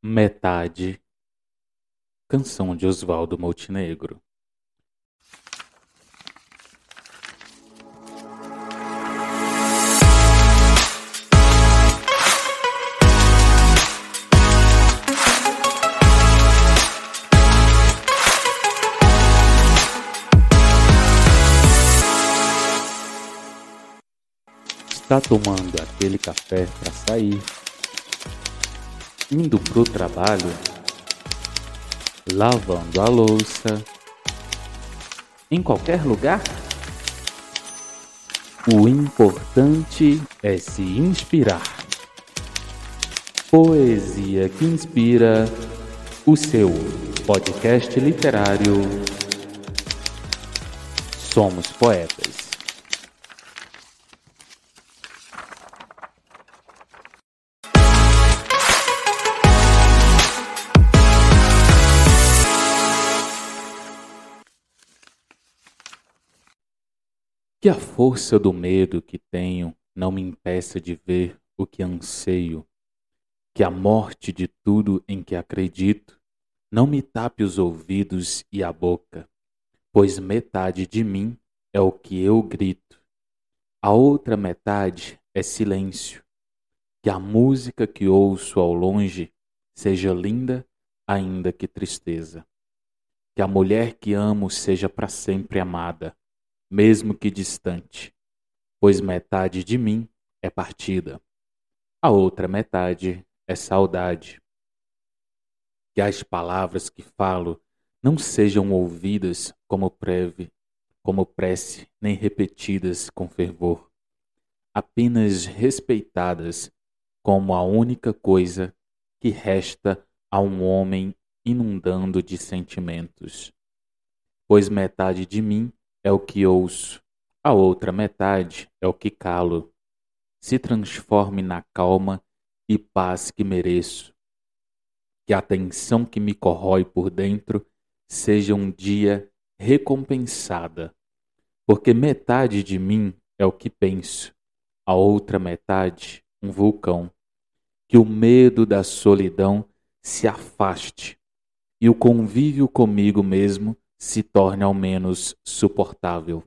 Metade. Canção de Oswaldo Montenegro. Está tomando aquele café para sair indo pro trabalho, lavando a louça, em qualquer lugar? O importante é se inspirar. Poesia que inspira o seu podcast literário. Somos poetas. Que a força do medo que tenho não me impeça de ver o que anseio. Que a morte de tudo em que acredito não me tape os ouvidos e a boca, pois metade de mim é o que eu grito. A outra metade é silêncio. Que a música que ouço ao longe seja linda, ainda que tristeza. Que a mulher que amo seja para sempre amada mesmo que distante, pois metade de mim é partida, a outra metade é saudade. Que as palavras que falo não sejam ouvidas como preve, como prece, nem repetidas com fervor, apenas respeitadas como a única coisa que resta a um homem inundando de sentimentos. Pois metade de mim é o que ouço, a outra metade é o que calo. Se transforme na calma e paz que mereço. Que a tensão que me corrói por dentro seja um dia recompensada, porque metade de mim é o que penso, a outra metade, um vulcão. Que o medo da solidão se afaste e o convívio comigo mesmo se torne ao menos suportável.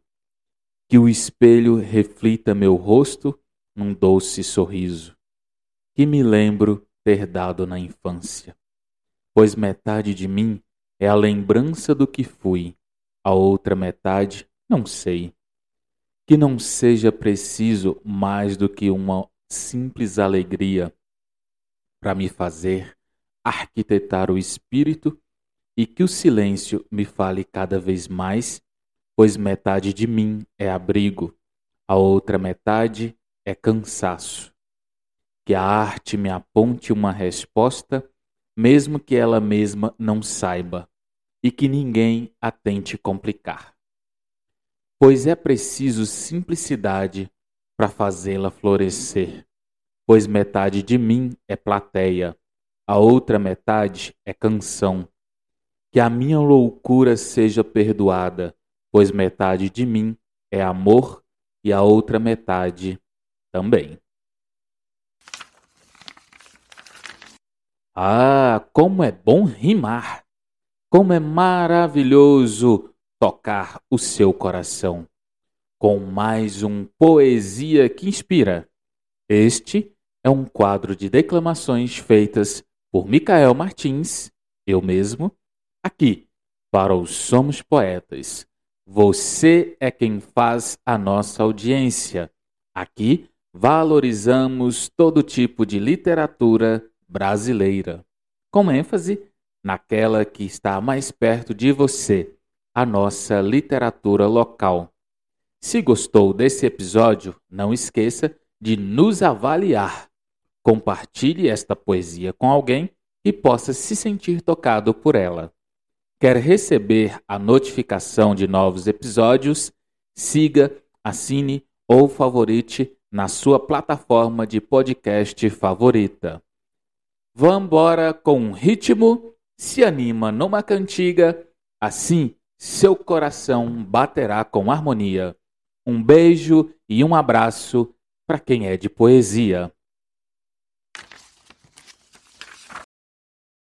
Que o espelho reflita meu rosto num doce sorriso, que me lembro ter dado na infância. Pois metade de mim é a lembrança do que fui, a outra metade não sei. Que não seja preciso mais do que uma simples alegria para me fazer arquitetar o espírito e que o silêncio me fale cada vez mais, pois metade de mim é abrigo, a outra metade é cansaço. Que a arte me aponte uma resposta, mesmo que ela mesma não saiba, e que ninguém a tente complicar. Pois é preciso simplicidade para fazê-la florescer, pois metade de mim é plateia, a outra metade é canção que a minha loucura seja perdoada, pois metade de mim é amor e a outra metade também. Ah, como é bom rimar! Como é maravilhoso tocar o seu coração! Com mais um Poesia que Inspira. Este é um quadro de declamações feitas por Micael Martins, eu mesmo, Aqui, para os Somos Poetas, você é quem faz a nossa audiência. Aqui, valorizamos todo tipo de literatura brasileira, com ênfase naquela que está mais perto de você, a nossa literatura local. Se gostou desse episódio, não esqueça de nos avaliar. Compartilhe esta poesia com alguém que possa se sentir tocado por ela. Quer receber a notificação de novos episódios? Siga, assine ou favorite na sua plataforma de podcast favorita. Vambora com um ritmo, se anima numa cantiga, assim seu coração baterá com harmonia. Um beijo e um abraço para quem é de poesia.